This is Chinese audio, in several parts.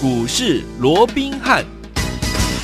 股市罗宾汉。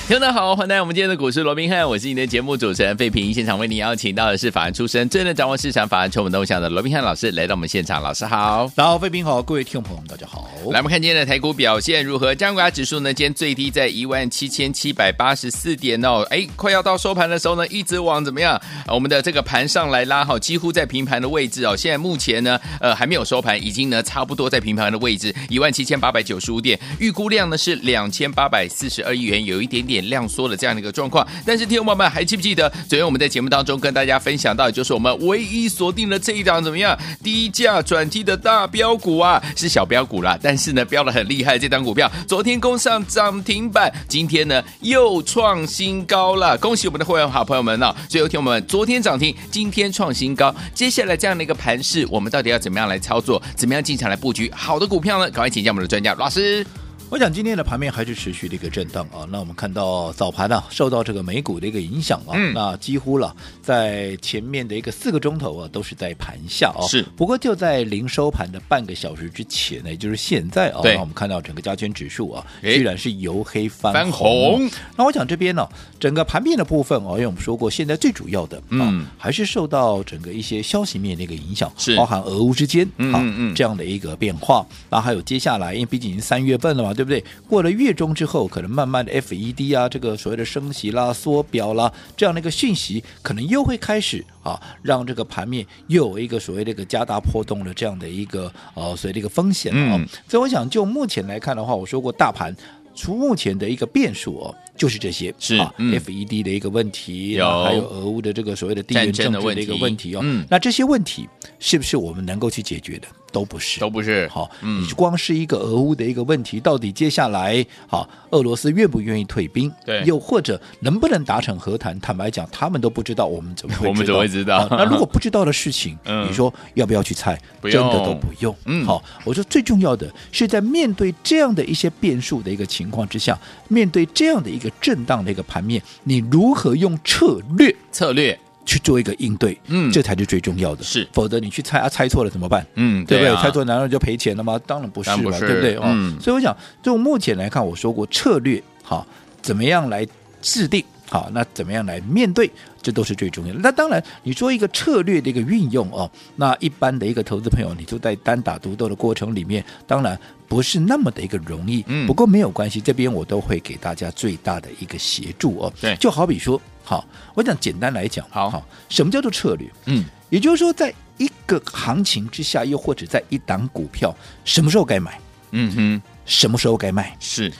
听众好，欢迎来我们今天的股市罗宾汉，我是你的节目主持人费平。现场为你邀请到的是法案出身、最能掌握市场法案筹码动向的罗宾汉老师来到我们现场，老师好，大家好，费平好，各位听众朋友们大家好。来，我们看今天的台股表现如何？加权指数呢，今天最低在一万七千七百八十四点哦，哎，快要到收盘的时候呢，一直往怎么样？我们的这个盘上来拉好，几乎在平盘的位置哦。现在目前呢，呃，还没有收盘，已经呢差不多在平盘的位置，一万七千八百九十五点，预估量呢是两千八百四十二亿元，有一点点量缩的这样的。一个状况，但是听众朋友们还记不记得昨天我们在节目当中跟大家分享到，就是我们唯一锁定了这一档怎么样低价转机的大标股啊，是小标股啦，但是呢标的很厉害，这档股票昨天攻上涨停板，今天呢又创新高了，恭喜我们的会员好朋友们哦！所以听我们昨天涨停，今天创新高，接下来这样的一个盘势，我们到底要怎么样来操作，怎么样进场来布局好的股票呢？赶快请教我们的专家老师。我想今天的盘面还是持续的一个震荡啊。那我们看到早盘呢、啊，受到这个美股的一个影响啊，嗯、那几乎了在前面的一个四个钟头啊，都是在盘下啊。是。不过就在临收盘的半个小时之前呢，也就是现在啊，那我们看到整个加权指数啊，居然是由黑翻红。翻红。那我想这边呢、啊，整个盘面的部分啊，因为我们说过，现在最主要的啊，嗯、还是受到整个一些消息面的一个影响，是包含俄乌之间啊嗯嗯这样的一个变化。然后还有接下来，因为毕竟已经三月份了嘛，对不对？过了月中之后，可能慢慢的 FED 啊，这个所谓的升息啦、缩表啦，这样的一个讯息，可能又会开始啊，让这个盘面又有一个所谓的一个加大波动的这样的一个呃所谓的一个风险啊。嗯、所以我想，就目前来看的话，我说过大盘。除目前的一个变数哦，就是这些是、啊嗯、FED 的一个问题，有还有俄乌的这个所谓的地缘政治的一个问题哦。嗯、那这些问题是不是我们能够去解决的？都不是，都不是。好，嗯、你光是一个俄乌的一个问题，到底接下来好，俄罗斯愿不愿意退兵？对，又或者能不能达成和谈？坦白讲，他们都不知道，我们怎么会？我们怎么会知道？那如果不知道的事情，嗯、你说要不要去猜？真的都不用。嗯，好，我说最重要的是在面对这样的一些变数的一个情况之下。面对这样的一个震荡的一个盘面，你如何用策略策略去做一个应对？嗯，这才是最重要的。是，否则你去猜啊，猜错了怎么办？嗯，对不对？对啊、猜错难道就赔钱了吗？当然不是了，是对不对？嗯，哦、所以我想，就目前来看，我说过策略，好，怎么样来制定？好，那怎么样来面对？这都是最重要的。那当然，你说一个策略的一个运用哦，那一般的一个投资朋友，你就在单打独斗的过程里面，当然不是那么的一个容易。嗯，不过没有关系，这边我都会给大家最大的一个协助哦。对，就好比说，好，我讲简单来讲，好，好，什么叫做策略？嗯，也就是说，在一个行情之下，又或者在一档股票，什么时候该买？嗯哼，什么时候该卖？是。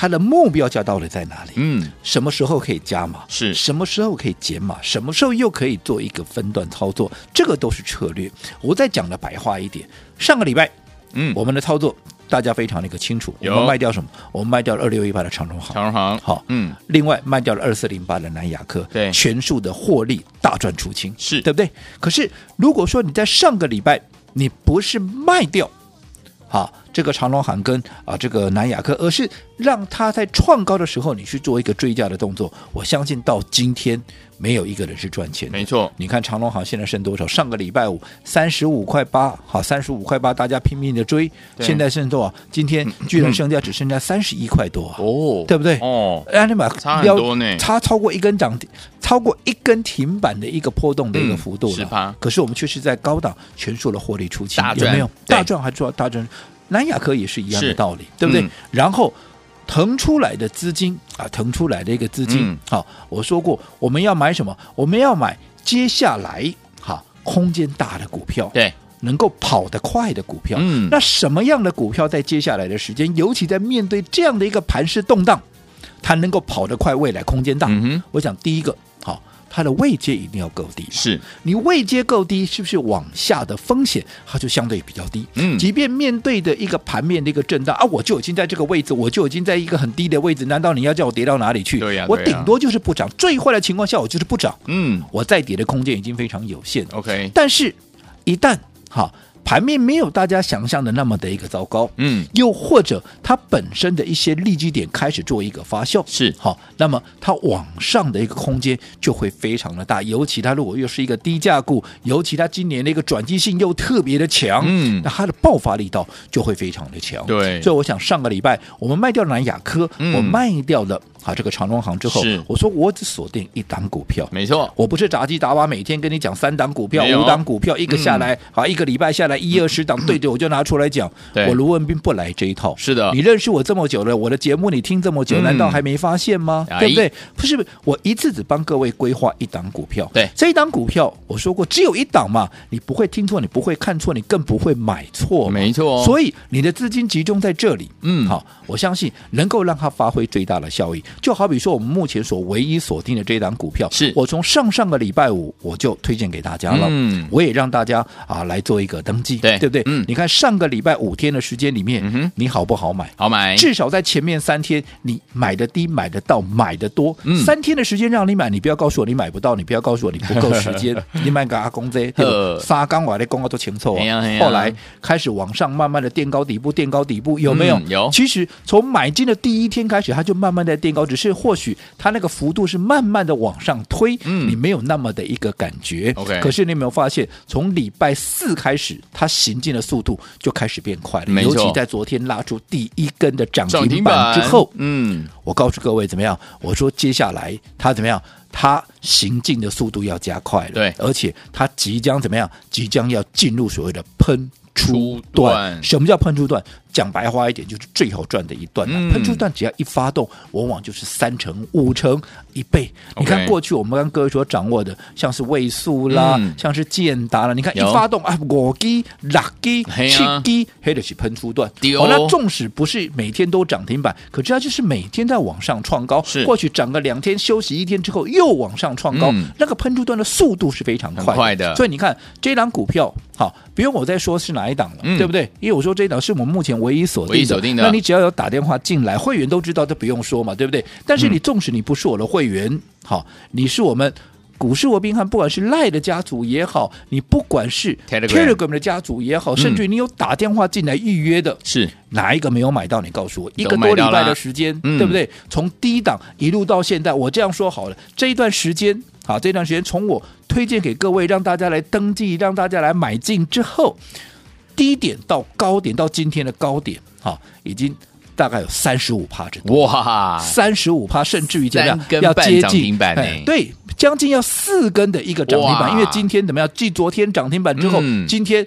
它的目标价到底在哪里？嗯，什么时候可以加码？是什么时候可以减码？什么时候又可以做一个分段操作？这个都是策略。我再讲的白话一点，上个礼拜，嗯，我们的操作大家非常的一个清楚。有我们卖掉什么？我们卖掉了二六一八的长荣行，长荣行好，嗯，另外卖掉了二四零八的南亚科，对，全数的获利大赚出清，是对不对？可是如果说你在上个礼拜你不是卖掉，好。这个长隆行跟啊，这个南亚科，而是让它在创高的时候，你去做一个追加的动作。我相信到今天没有一个人是赚钱的。没错，你看长隆行现在剩多少？上个礼拜五三十五块八，好，三十五块八，大家拼命的追，现在剩多少？今天居然剩下只剩下三十一块多哦，对不对？哦，让你把差很多呢，差超过一根涨停，超过一根停板的一个波动的一个幅度了。嗯、可是我们却是在高档全数的获利出清，有没有？大赚还赚大赚。南亚科也是一样的道理，对不对？嗯、然后腾出来的资金啊，腾出来的一个资金，嗯、好，我说过我们要买什么？我们要买接下来哈空间大的股票，对，能够跑得快的股票。嗯，那什么样的股票在接下来的时间，尤其在面对这样的一个盘势动荡，它能够跑得快，未来空间大？我想第一个好。它的位阶一定要够低，是。你位阶够低，是不是往下的风险它就相对比较低？嗯，即便面对的一个盘面的一个震荡啊，我就已经在这个位置，我就已经在一个很低的位置，难道你要叫我跌到哪里去？对呀，我顶多就是不涨，最坏的情况下我就是不涨，嗯，我再跌的空间已经非常有限。OK，但是，一旦哈盘面没有大家想象的那么的一个糟糕，嗯，又或者它本身的一些利基点开始做一个发酵，是。好，那么它往上的一个空间就会非常的大，尤其它如果又是一个低价股，尤其它今年的一个转机性又特别的强，嗯，那它的爆发力道就会非常的强，对，所以我想上个礼拜我们卖掉南亚科，嗯、我卖掉了。啊，这个长隆行之后，是。我说我只锁定一档股票，没错，我不是杂七杂八每天跟你讲三档股票、五档股票，一个下来，好、嗯，一个礼拜下来一二十档，对着我就拿出来讲。我卢文斌不来这一套，是的，你认识我这么久了，我的节目你听这么久，嗯、难道还没发现吗？对不对？不是，我一次只帮各位规划一档股票，对，这一档股票我说过只有一档嘛，你不会听错，你不会看错，你更不会买错，没错。所以你的资金集中在这里，嗯，好，我相信能够让它发挥最大的效益，就好比说我们。目前所唯一锁定的这一档股票，是。我从上上个礼拜五我就推荐给大家了，嗯，我也让大家啊来做一个登记，对对不对？嗯，你看上个礼拜五天的时间里面，嗯哼，你好不好买？好买，至少在前面三天，你买的低，买的到，买的多。嗯，三天的时间让你买，你不要告诉我你买不到，你不要告诉我你不够时间，你买个阿公这沙钢瓦的公告都清楚啊。后来开始往上慢慢的垫高底部，垫高底部有没有？嗯、有。其实从买进的第一天开始，它就慢慢的垫高，只是或许它那个幅度是慢慢的往上推，嗯，你没有那么的一个感觉。OK，可是你有没有发现，从礼拜四开始，它行进的速度就开始变快了，尤其在昨天拉出第一根的涨停板之后，嗯，我告诉各位怎么样？我说接下来它怎么样？它行进的速度要加快了，对，而且它即将怎么样？即将要进入所谓的喷出段。什么叫喷出段？讲白话一点，就是最好赚的一段、啊嗯。喷出段只要一发动，往往就是三成、五成、一倍。你看过去我们跟各位所掌握的，像是位数啦、嗯，像是建达啦，你看一发动啊，五 G、六 G、七 G，黑的是喷出段。哦，那纵使不是每天都涨停板，可是它就是每天在往上创高。是，过去涨个两天，休息一天之后又往上创高，嗯、那个喷出段的速度是非常快的，快的。所以你看这档股票，好，不用我再说是哪一档了、嗯，对不对？因为我说这一档是我们目前唯一锁定的，定的，那你只要有打电话进来，会员都知道，这不用说嘛，对不对？但是你纵使你不是我的会员，好、嗯，你是我们股市我宾汉，不管是赖的家族也好，你不管是 Telegram 的家族也好，甚至你有打电话进来预约的，是、嗯、哪一个没有买到？你告诉我，一个多礼拜的时间，对不对？从低档一路到现在，我这样说好了，这一段时间，好，这段时间从我推荐给各位，让大家来登记，让大家来买进之后。低点到高点到今天的高点，哈，已经大概有三十五趴之多哇，三十五趴，甚至于怎么样要接近哎，对，将近要四根的一个涨停板，因为今天怎么样？继昨天涨停板之后，嗯、今天。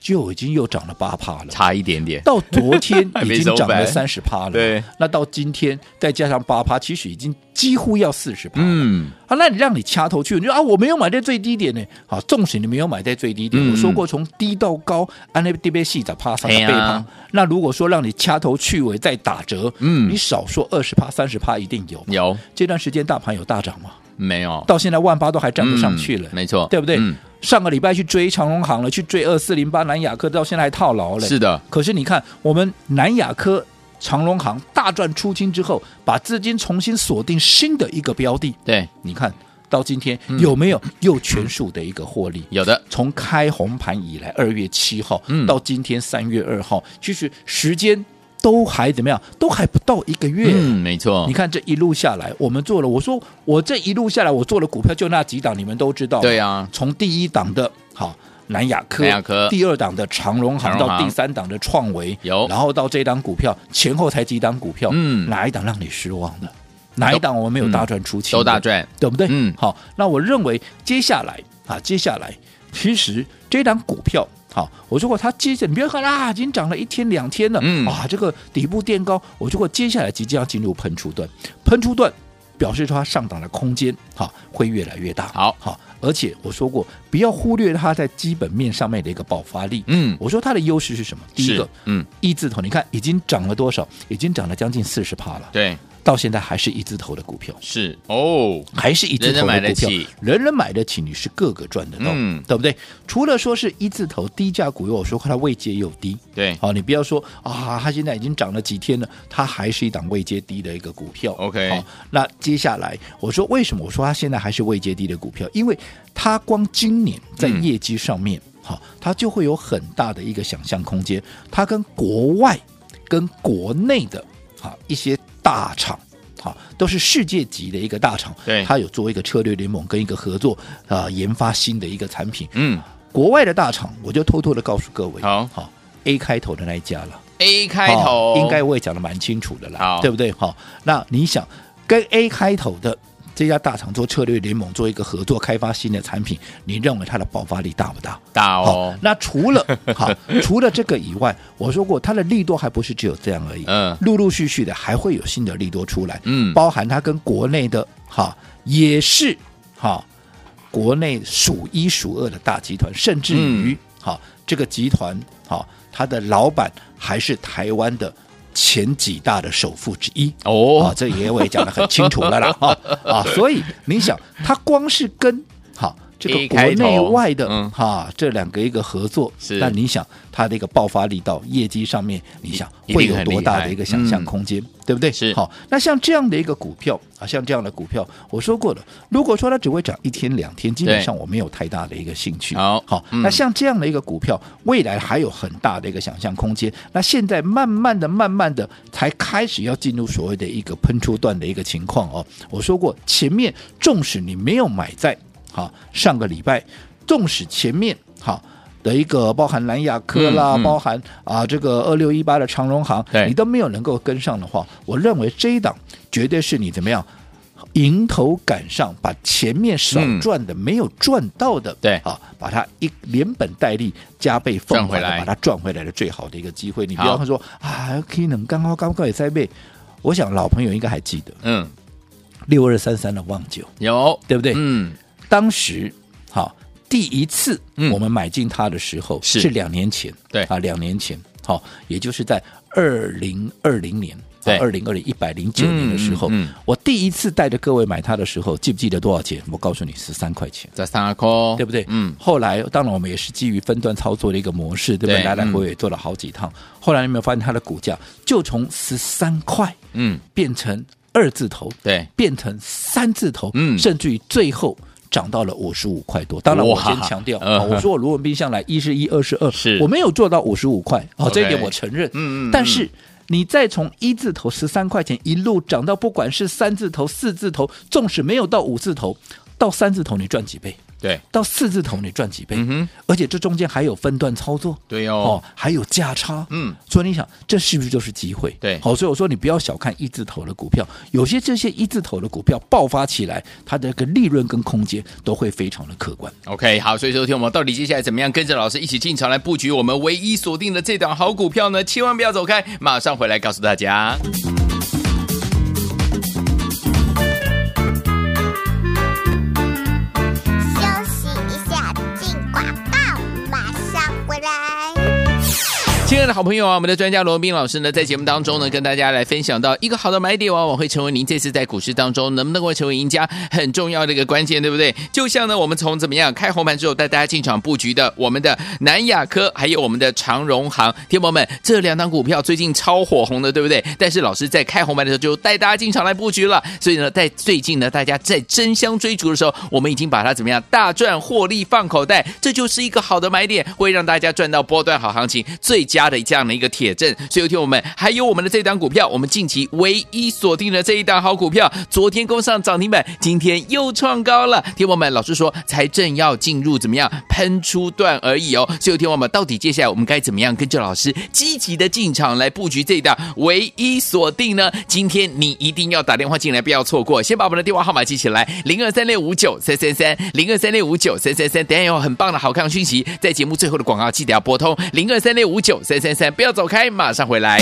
就已经又涨了八趴了，差一点点。到昨天 已经涨了三十趴了，对。那到今天再加上八趴，其实已经几乎要四十趴。嗯，啊，那你让你掐头去，你说啊，我没有买在最低点呢。好，纵使你没有买在最低点，嗯、我说过从低到高，按那低倍细的趴三个倍趴。那如果说让你掐头去尾再打折，嗯，你少说二十趴、三十趴一定有。有这段时间大盘有大涨吗？没有，到现在万八都还站不上去了。嗯、没错，对不对？嗯上个礼拜去追长隆行了，去追二四零八南亚科，到现在还套牢了。是的，可是你看，我们南亚科、长隆行大赚出清之后，把资金重新锁定新的一个标的。对，你看到今天有没有又全数的一个获利？有的，从开红盘以来，二月七号到今天三月二号，其实时间。都还怎么样？都还不到一个月。嗯，没错。你看这一路下来，我们做了。我说我这一路下来，我做了股票就那几档，你们都知道。对啊。从第一档的好南亚科，南亚科，第二档的长荣行，到第三档的创维，有。然后到这档股票前后才几档股票，嗯，哪一档让你失望的？哪一档我们没有大赚出清？都大赚，对不对？嗯。好，那我认为接下来啊，接下来其实这档股票。好，我说过它接着，你别看啊，已经涨了一天两天了，嗯，啊，这个底部垫高，我说过接下来即将要进入喷出段，喷出段表示说它上涨的空间，好，会越来越大，好，好，而且我说过不要忽略它在基本面上面的一个爆发力，嗯，我说它的优势是什么？第一个，嗯，一字头，你看已经涨了多少？已经涨了将近四十趴了，对。到现在还是一字头的股票，是。哦，还是一字头的股票，人人买得起，你是个个赚得到，嗯，对不对？除了说是一字头低价股，我说它位阶又低，对，好，你不要说啊，它现在已经涨了几天了，它还是一档位阶低的一个股票，OK，好，那接下来我说为什么我说它现在还是位阶低的股票？因为它光今年在业绩上面。嗯。好，它就会有很大的一个想象空间。它跟国外、跟国内的啊一些大厂，好，都是世界级的一个大厂，对，它有做一个策略联盟跟一个合作啊，研发新的一个产品。嗯，国外的大厂，我就偷偷的告诉各位，好，好，A 开头的那一家了，A 开头应该我也讲的蛮清楚的啦，对不对？好，那你想跟 A 开头的？这家大厂做策略联盟，做一个合作开发新的产品，你认为它的爆发力大不大？大哦。那除了 好，除了这个以外，我说过它的利多还不是只有这样而已。嗯，陆陆续续的还会有新的利多出来。嗯，包含它跟国内的哈也是哈国内数一数二的大集团，甚至于哈、嗯、这个集团哈它的老板还是台湾的。前几大的首富之一哦，啊，这也我也讲得很清楚了啦，啊啊，所以你想，他光是跟好。这个国内外的哈，这两个一个合作，那你想它的一个爆发力到业绩上面，你想会有多大的一个想象空间，对不对？是好，那像这样的一个股票啊，像这样的股票，我说过了，如果说它只会涨一天两天，基本上我没有太大的一个兴趣。好，好，那像这样的一个股票，未来还有很大的一个想象空间。那现在慢慢的、慢慢的才开始要进入所谓的一个喷出段的一个情况哦。我说过，前面纵使你没有买在。好，上个礼拜，纵使前面好的一个包含南亚科啦，嗯嗯、包含啊这个二六一八的长荣航，你都没有能够跟上的话，我认为这一档绝对是你怎么样迎头赶上，把前面少赚的、嗯、没有赚到的，对。啊，把它一连本带利加倍奉回来。把它赚回来的最好的一个机会。你不要说啊，可以能刚刚刚刚也在背，我想老朋友应该还记得，嗯，六二三三的旺九有。对不对？嗯。当时，好，第一次我们买进它的时候、嗯、是两年前，对啊，两年前，好，也就是在二零二零年，对，二零二零一百零九年的时候，嗯，嗯我第一次带着各位买它的时候，记不记得多少钱？我告诉你，十三块钱，在三块，对不对？嗯。后来，当然我们也是基于分段操作的一个模式，对不对？对来来回回做了好几趟。后来你有没有发现它的股价就从十三块，嗯，变成二字头，对，变成三字头，嗯，甚至于最后。涨到了五十五块多，当然我先强调，我说我罗文斌向来一是一，二是二，我没有做到五十五块，哦，这一点我承认，嗯嗯，但是你再从一字头十三块钱一路涨到，不管是三字头、四字头，纵使没有到五字头，到三字头你赚几倍？对，到四字头你赚几倍？嗯，而且这中间还有分段操作，对哦，哦，还有价差，嗯，所以你想，这是不是就是机会？对，好，所以我说你不要小看一字头的股票，有些这些一字头的股票爆发起来，它的个利润跟空间都会非常的可观。OK，好，所以说听我们到底接下来怎么样跟着老师一起进场来布局我们唯一锁定的这档好股票呢？千万不要走开，马上回来告诉大家。的好朋友啊，我们的专家罗宾老师呢，在节目当中呢，跟大家来分享到一个好的买点，往往会成为您这次在股市当中能不能够成为赢家很重要的一个关键，对不对？就像呢，我们从怎么样开红盘之后带大家进场布局的我们的南亚科，还有我们的长荣行，听友们，这两档股票最近超火红的，对不对？但是老师在开红盘的时候就带大家进场来布局了，所以呢，在最近呢，大家在争相追逐的时候，我们已经把它怎么样大赚获利放口袋，这就是一个好的买点，会让大家赚到波段好行情最佳。的这样的一个铁证，所以有听我们还有我们的这档股票，我们近期唯一锁定的这一档好股票，昨天攻上涨停板，今天又创高了。听我们老师说，才正要进入怎么样喷出段而已哦。所以有听我们到底接下来我们该怎么样跟着老师积极的进场来布局这一档唯一锁定呢？今天你一定要打电话进来，不要错过。先把我们的电话号码记起来，零二三六五九三三三，零二三六五九三三三。等下有很棒的好看讯息，在节目最后的广告记得要拨通零二三六五九。三三三，不要走开，马上回来。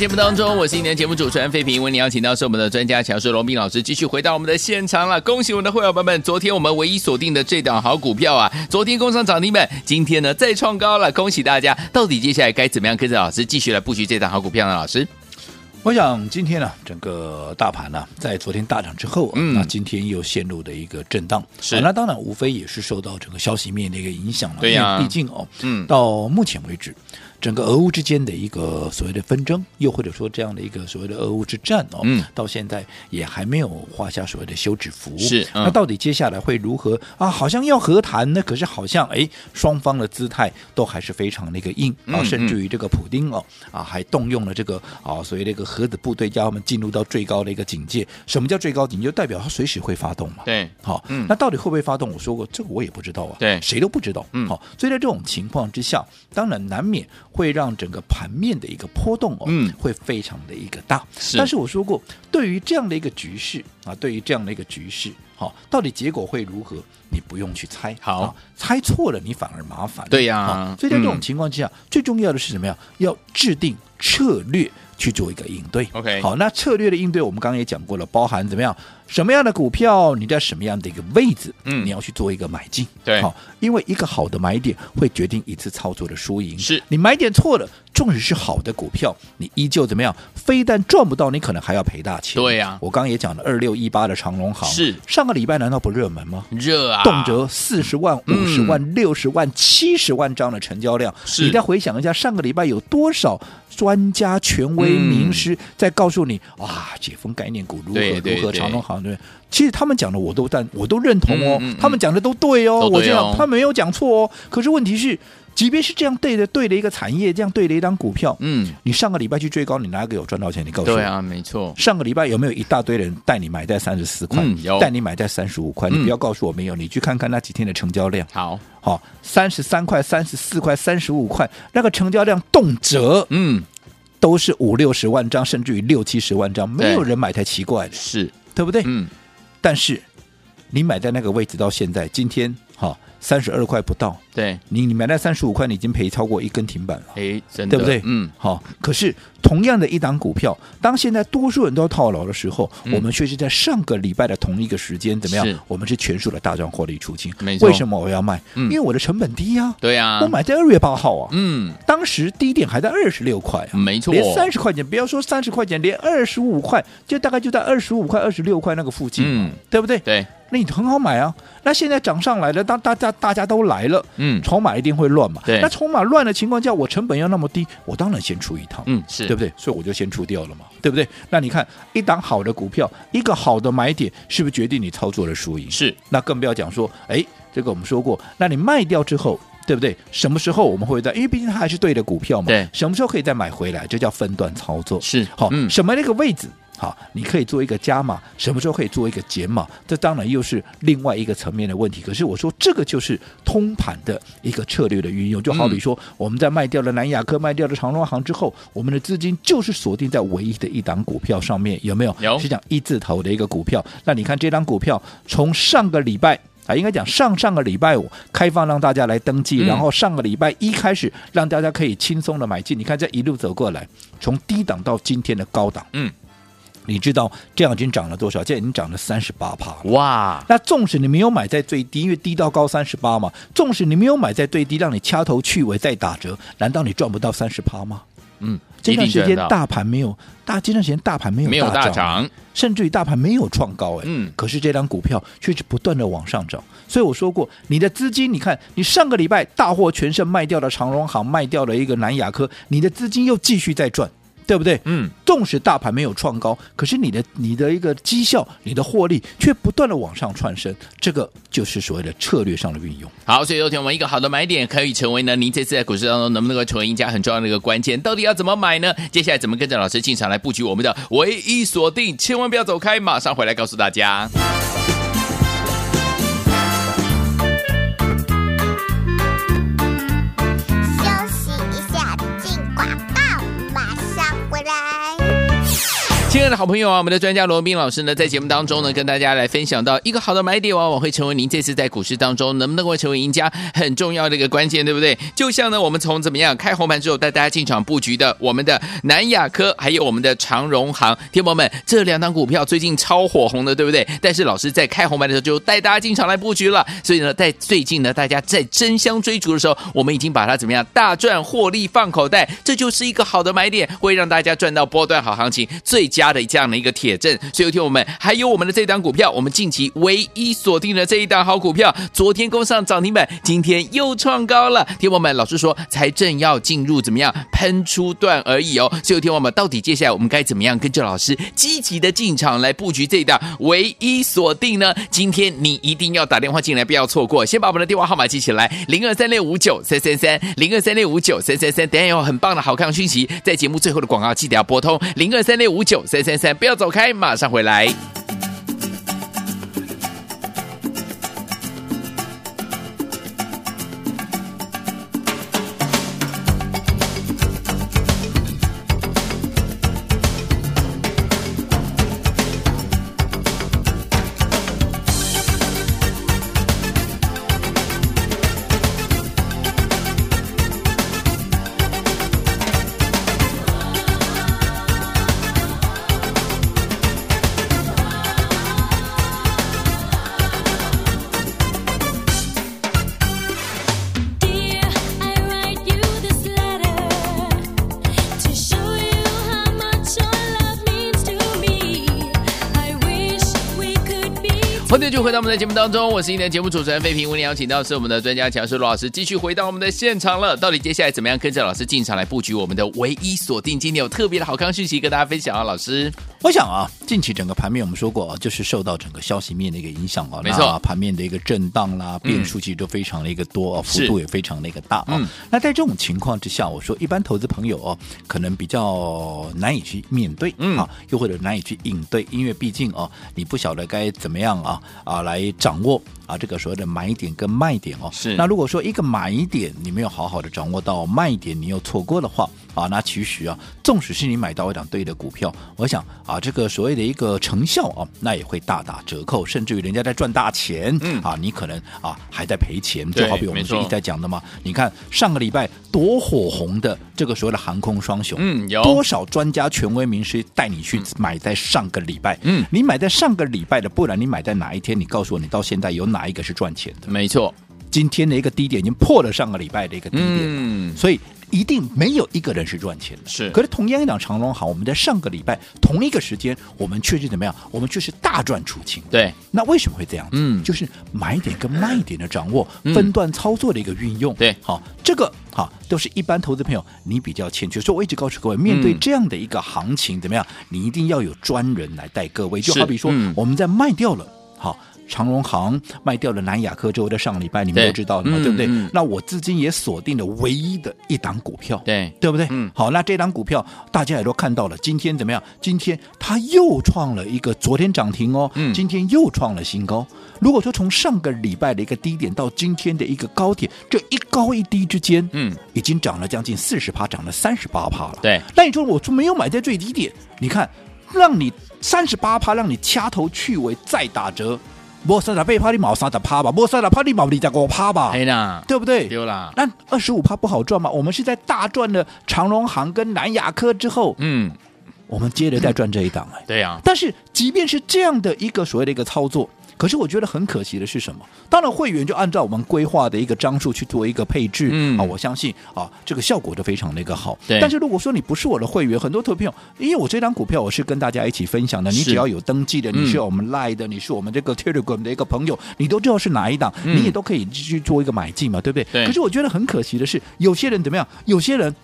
节目当中，我是今天节目主持人费平，为您邀请到是我们的专家强势罗宾老师，继续回到我们的现场了。恭喜我们的会员朋友们，昨天我们唯一锁定的这档好股票啊，昨天工商涨停板，今天呢再创高了，恭喜大家！到底接下来该怎么样跟着老师继续来布局这档好股票呢？老师，我想今天呢、啊，整个大盘呢、啊，在昨天大涨之后、啊，嗯，那今天又陷入的一个震荡，是、啊、那当然无非也是受到整个消息面的一个影响了，对呀、啊，毕竟哦，嗯，到目前为止。整个俄乌之间的一个所谓的纷争，又或者说这样的一个所谓的俄乌之战哦，嗯，到现在也还没有画下所谓的休止符。是，嗯、那到底接下来会如何啊？好像要和谈呢，可是好像哎，双方的姿态都还是非常那个硬啊，甚至于这个普丁哦啊，还动用了这个啊所谓的一个核子部队，叫他们进入到最高的一个警戒。什么叫最高警戒？就代表他随时会发动嘛。对，好，嗯，那到底会不会发动？我说过，这个我也不知道啊。对，谁都不知道。嗯，好，所以在这种情况之下，当然难免。会让整个盘面的一个波动哦，嗯，会非常的一个大。是，但是我说过，对于这样的一个局势啊，对于这样的一个局势，好，到底结果会如何，你不用去猜。好，猜错了你反而麻烦。对呀，所以在这种情况之下，最重要的是什么呀？要制定策略去做一个应对。OK，好，那策略的应对，我们刚刚也讲过了，包含怎么样？什么样的股票，你在什么样的一个位置，嗯，你要去做一个买进，对，好，因为一个好的买点会决定一次操作的输赢。是你买点错了，纵使是好的股票，你依旧怎么样？非但赚不到，你可能还要赔大钱。对呀，我刚刚也讲了二六一八的长隆行，是上个礼拜难道不热门吗？热啊，动辄四十万、五十万、六十万、七十万张的成交量。是，你再回想一下，上个礼拜有多少专家、权威、名师在告诉你，哇，解封概念股如何如何，长隆行对。其实他们讲的我都但我都认同哦，嗯嗯嗯、他们讲的都对哦，对哦我这样他没有讲错哦。可是问题是，即便是这样对的对的一个产业，这样对的一张股票，嗯，你上个礼拜去追高，你哪个有赚到钱？你告诉我。对啊，没错。上个礼拜有没有一大堆人带你买在三十四块？嗯、有。带你买在三十五块？你不要告诉我没有，你去看看那几天的成交量。好，好，三十三块、三十四块、三十五块，那个成交量动辄，嗯，都是五六十万张，甚至于六七十万张，没有人买才奇怪的，是对不对？嗯，但是。你买在那个位置到现在，今天哈三十二块不到，对你你买在三十五块，你已经赔超过一根停板了，哎，真的，对不对？嗯，好。可是同样的一档股票，当现在多数人都套牢的时候，嗯、我们却是在上个礼拜的同一个时间，怎么样？我们是全数的大赚获利出清。没错。为什么我要卖？嗯、因为我的成本低呀、啊。对呀、啊。我买在二月八号啊。嗯。当时低点还在二十六块啊。没错。连三十块钱，不要说三十块钱，连二十五块，就大概就在二十五块、二十六块那个附近，嗯，对不对？对。那你很好买啊！那现在涨上来了，当大家大家都来了，嗯，筹码一定会乱嘛。对，那筹码乱的情况下，我成本要那么低，我当然先出一趟，嗯，是对不对？所以我就先出掉了嘛，对不对？那你看，一档好的股票，一个好的买点，是不是决定你操作的输赢？是。那更不要讲说，哎，这个我们说过，那你卖掉之后，对不对？什么时候我们会在？因为毕竟它还是对的股票嘛。对。什么时候可以再买回来？这叫分段操作。是。好，嗯，什么那个位置？好，你可以做一个加码，什么时候可以做一个减码？这当然又是另外一个层面的问题。可是我说这个就是通盘的一个策略的运用，就好比说我们在卖掉了南亚科、卖掉了长荣行之后，我们的资金就是锁定在唯一的一档股票上面，有没有？有，是讲一字头的一个股票。那你看这档股票从上个礼拜啊，应该讲上上个礼拜五开放让大家来登记，嗯、然后上个礼拜一开始让大家可以轻松的买进。你看这一路走过来，从低档到今天的高档，嗯。你知道这样已经涨了多少？现在已经涨了三十八趴哇！那纵使你没有买在最低，因为低到高三十八嘛，纵使你没有买在最低，让你掐头去尾再打折，难道你赚不到三十趴吗？嗯，这段时间大盘没有大，这段时间大盘没有大涨，没有大涨，甚至于大盘没有创高哎，嗯，可是这张股票却是不断的往上涨。所以我说过，你的资金，你看你上个礼拜大获全胜卖掉了长荣行，卖掉了一个南亚科，你的资金又继续在赚。对不对？嗯，纵使大盘没有创高，可是你的你的一个绩效、你的获利却不断的往上窜升，这个就是所谓的策略上的运用。好，所以昨天我们一个好的买点可以成为呢，您这次在股市当中能不能够成为赢家很重要的一个关键。到底要怎么买呢？接下来怎么跟着老师进场来布局我们的唯一锁定？千万不要走开，马上回来告诉大家。亲爱的好朋友啊，我们的专家罗宾老师呢，在节目当中呢，跟大家来分享到一个好的买点，往往会成为您这次在股市当中能不能够成为赢家很重要的一个关键，对不对？就像呢，我们从怎么样开红盘之后带大家进场布局的，我们的南亚科还有我们的长荣行，听友们，这两档股票最近超火红的，对不对？但是老师在开红盘的时候就带大家进场来布局了，所以呢，在最近呢，大家在争相追逐的时候，我们已经把它怎么样大赚获利放口袋，这就是一个好的买点，会让大家赚到波段好行情最佳。加的这样的一个铁证，所以有听我们还有我们的这档股票，我们近期唯一锁定的这一档好股票，昨天攻上涨停板，今天又创高了。听我们老师说，才正要进入怎么样喷出段而已哦。所以有听我们到底接下来我们该怎么样跟着老师积极的进场来布局这一档唯一锁定呢？今天你一定要打电话进来，不要错过。先把我们的电话号码记起来，零二三六五九三三三，零二三六五九三三三。等下有很棒的好看讯息，在节目最后的广告记得要拨通零二三六五九。三三三，不要走开，马上回来。欢迎继续回到我们的节目当中，我是今天的节目主持人费平。为您邀请到是我们的专家强师罗老师，继续回到我们的现场了。到底接下来怎么样跟着老师进场来布局我们的唯一锁定？今天有特别的好康讯息跟大家分享啊，老师。我想啊，近期整个盘面我们说过啊，就是受到整个消息面的一个影响啊，没错，盘面的一个震荡啦，变数其实都非常的一个多，嗯、幅度也非常的一个大啊。嗯、那在这种情况之下，我说一般投资朋友哦，可能比较难以去面对，嗯啊，又或者难以去应对，因为毕竟哦，你不晓得该怎么样啊啊来。掌握啊，这个所谓的买点跟卖点哦，是。那如果说一个买点你没有好好的掌握到，卖点你又错过的话啊，那其实啊，纵使是你买到一档对的股票，我想啊，这个所谓的一个成效啊，那也会大打折扣，甚至于人家在赚大钱，嗯啊，你可能啊还在赔钱。就好比我们一直在讲的嘛，你看上个礼拜多火红的这个所谓的航空双雄，嗯，有多少专家权威名师带你去买在上个礼拜，嗯，你买在上个礼拜的，不然你买在哪一天？你告诉我，你到现在有哪一个是赚钱的？没错，今天的一个低点已经破了上个礼拜的一个低点，嗯，所以一定没有一个人是赚钱的。是，可是同样一档长龙好，我们在上个礼拜同一个时间，我们确实怎么样？我们却是大赚出清。对，那为什么会这样？嗯，就是买点跟卖点的掌握，嗯、分段操作的一个运用。对，好，这个好都是一般投资朋友你比较欠缺。所以我一直告诉各位，面对这样的一个行情，怎么样？你一定要有专人来带各位。就好比说，嗯、我们在卖掉了，好。长荣行卖掉了南亚科之后，在上个礼拜你们都知道了嘛，对，对不对？那我资金也锁定了唯一的一档股票，对对不对？嗯，好，那这档股票大家也都看到了，今天怎么样？今天它又创了一个昨天涨停哦，嗯，今天又创了新高。如果说从上个礼拜的一个低点到今天的一个高点，这一高一低之间，嗯，已经涨了将近四十趴，涨了三十八趴了。对，那你说我就没有买在最低点，你看，让你三十八趴，让你掐头去尾再打折。莫三十八趴，你毛三十趴吧；莫三十趴，你毛二十五趴吧。哎呀，对不对？丢了。那二十五趴不好赚吗？我们是在大赚了长荣行跟南亚科之后，嗯，我们接着再赚这一档哎。对呀。但是即便是这样的一个所谓的一个操作。可是我觉得很可惜的是什么？当然会员就按照我们规划的一个张数去做一个配置，嗯啊，我相信啊，这个效果都非常的一个好。对。但是如果说你不是我的会员，很多投票，因为我这张股票我是跟大家一起分享的，你只要有登记的，你是我们 Line 的，嗯、你是我们这个 Telegram 的一个朋友，你都知道是哪一档，嗯、你也都可以去做一个买进嘛，对不对？对。可是我觉得很可惜的是，有些人怎么样？有些人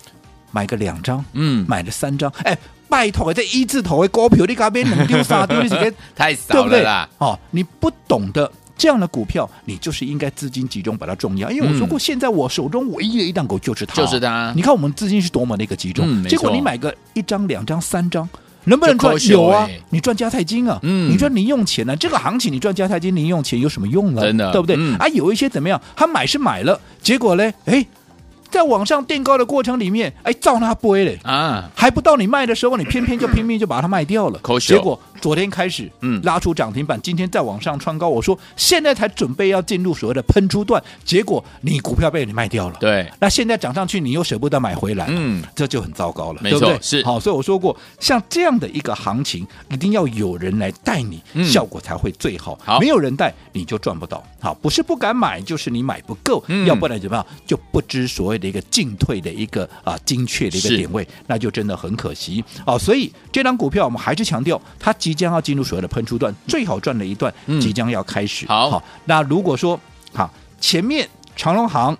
买个两张，嗯，买了三张，哎。拜托，这一字头的股票，你搞边能丢啥丢？你这个太少了啦！哦，你不懂得这样的股票，你就是应该资金集中把它重要。因为我说过，现在我手中唯一的一档股就是它，就是它。你看我们资金是多么的一个集中，嗯、结果你买个一张、两张、三张，能不能赚？有啊，你赚加菜金啊，嗯，你赚零用钱呢、啊？这个行情你赚加菜金零用钱有什么用呢？真的，对不对？嗯、啊，有一些怎么样？他买是买了，结果呢？哎。在往上垫高的过程里面，哎，照那背嘞。啊，还不到你卖的时候，你偏偏就拼命就把它卖掉了，结果昨天开始，嗯，拉出涨停板，今天再往上穿高，我说现在才准备要进入所谓的喷出段，结果你股票被你卖掉了，对，那现在涨上去，你又舍不得买回来，嗯，这就很糟糕了，对不对？是。好，所以我说过，像这样的一个行情，一定要有人来带你，效果才会最好，好，没有人带你就赚不到，好，不是不敢买，就是你买不够，要不然怎么样，就不知所谓的一个进退的一个啊精确的一个点位，那就真的很可惜，哦，所以这张股票我们还是强调它即将要进入所谓的喷出段，最好赚的一段即将要开始。好，好，那如果说好前面长荣航、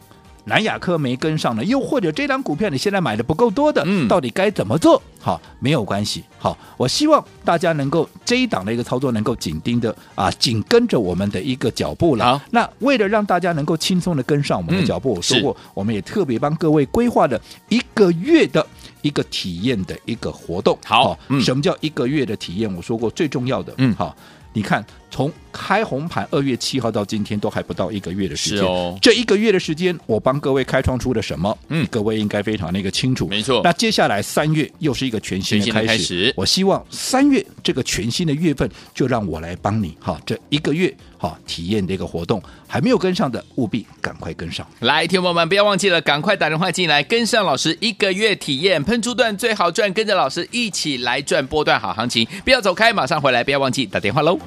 南亚科没跟上呢，又或者这张股票你现在买的不够多的，嗯，到底该怎么做？好，没有关系。好，我希望大家能够这一档的一个操作能够紧盯着啊，紧跟着我们的一个脚步了。好，那为了让大家能够轻松的跟上我们的脚步，嗯、我说过，我们也特别帮各位规划了一个月的一个体验的一个活动。好，嗯、什么叫一个月的体验？我说过最重要的，嗯，好，你看从。开红盘，二月七号到今天都还不到一个月的时间。哦、这一个月的时间，我帮各位开创出了什么？嗯，各位应该非常那个清楚。没错。那接下来三月又是一个全新的开始。我希望三月这个全新的月份，就让我来帮你哈，这一个月哈体验的一个活动，还没有跟上的，务必赶快跟上。来，听众朋友们不要忘记了，赶快打电话进来，跟上老师一个月体验喷出段最好赚，跟着老师一起来赚波段好行情。不要走开，马上回来，不要忘记打电话喽。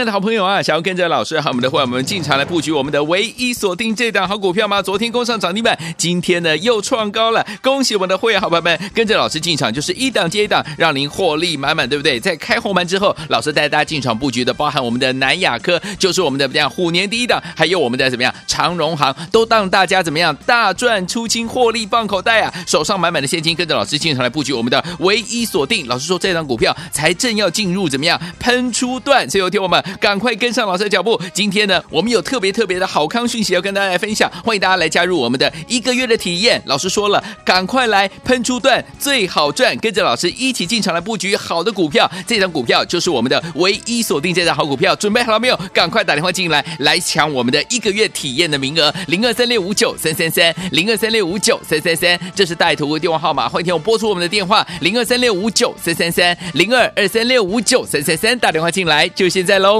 爱的好朋友啊，想要跟着老师和我们的会员们进场来布局我们的唯一锁定这档好股票吗？昨天攻上涨停板，今天呢又创高了，恭喜我们的会员好朋友们，跟着老师进场就是一档接一档，让您获利满满，对不对？在开红盘之后，老师带大家进场布局的，包含我们的南亚科，就是我们的怎么样虎年第一档，还有我们的怎么样长荣行，都让大家怎么样大赚出清，获利放口袋啊，手上满满的现金，跟着老师进场来布局我们的唯一锁定。老师说这档股票才正要进入怎么样喷出段，所以有听我们。赶快跟上老师的脚步！今天呢，我们有特别特别的好康讯息要跟大家来分享，欢迎大家来加入我们的一个月的体验。老师说了，赶快来喷出段最好赚，跟着老师一起进场来布局好的股票。这张股票就是我们的唯一锁定这张好股票，准备好了没有？赶快打电话进来，来抢我们的一个月体验的名额，零二三六五九三三三，零二三六五九三三三，这是带图的电话号码。欢迎听我拨出我们的电话，零二三六五九三三三，零二二三六五九三三三，打电话进来就现在喽。